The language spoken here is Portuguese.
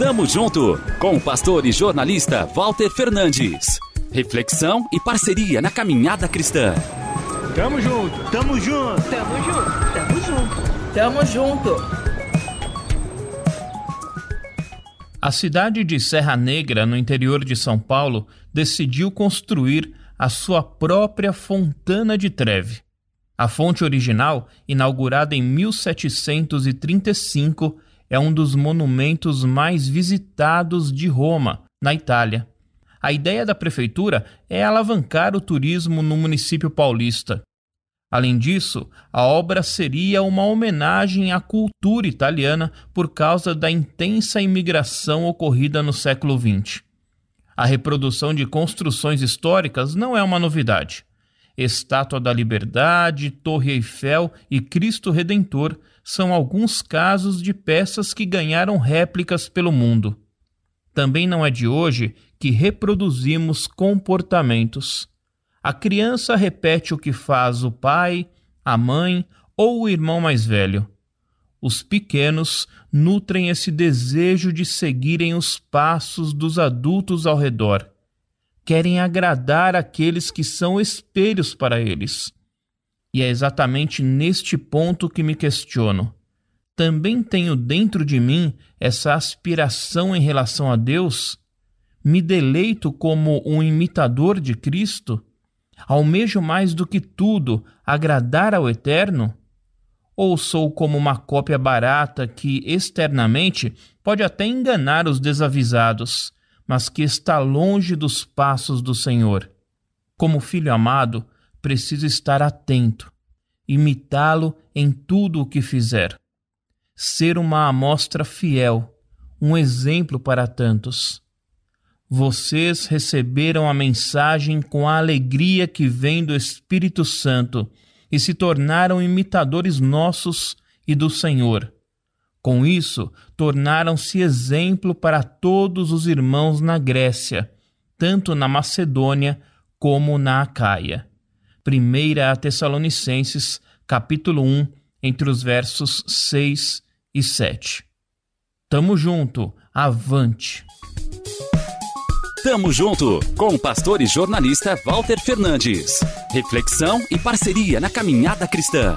Tamo junto com o pastor e jornalista Walter Fernandes. Reflexão e parceria na caminhada cristã. Tamo junto, tamo junto, tamo junto, tamo junto, tamo junto. A cidade de Serra Negra, no interior de São Paulo, decidiu construir a sua própria Fontana de Treve. A fonte original, inaugurada em 1735, é um dos monumentos mais visitados de Roma, na Itália. A ideia da prefeitura é alavancar o turismo no município paulista. Além disso, a obra seria uma homenagem à cultura italiana por causa da intensa imigração ocorrida no século XX. A reprodução de construções históricas não é uma novidade. Estátua da Liberdade, Torre Eiffel e Cristo Redentor são alguns casos de peças que ganharam réplicas pelo mundo. Também não é de hoje que reproduzimos comportamentos. A criança repete o que faz o pai, a mãe ou o irmão mais velho. Os pequenos nutrem esse desejo de seguirem os passos dos adultos ao redor. Querem agradar aqueles que são espelhos para eles. E é exatamente neste ponto que me questiono. Também tenho dentro de mim essa aspiração em relação a Deus? Me deleito como um imitador de Cristo? Almejo mais do que tudo agradar ao Eterno? Ou sou como uma cópia barata que externamente pode até enganar os desavisados, mas que está longe dos passos do Senhor? Como filho amado, preciso estar atento, imitá-lo em tudo o que fizer. Ser uma amostra fiel, um exemplo para tantos. Vocês receberam a mensagem com a alegria que vem do Espírito Santo e se tornaram imitadores nossos e do Senhor. Com isso, tornaram-se exemplo para todos os irmãos na Grécia, tanto na Macedônia como na Acaia. 1 Tessalonicenses, capítulo 1, entre os versos 6 e 7. Tamo junto, avante! Tamo junto com o pastor e jornalista Walter Fernandes. Reflexão e parceria na caminhada cristã.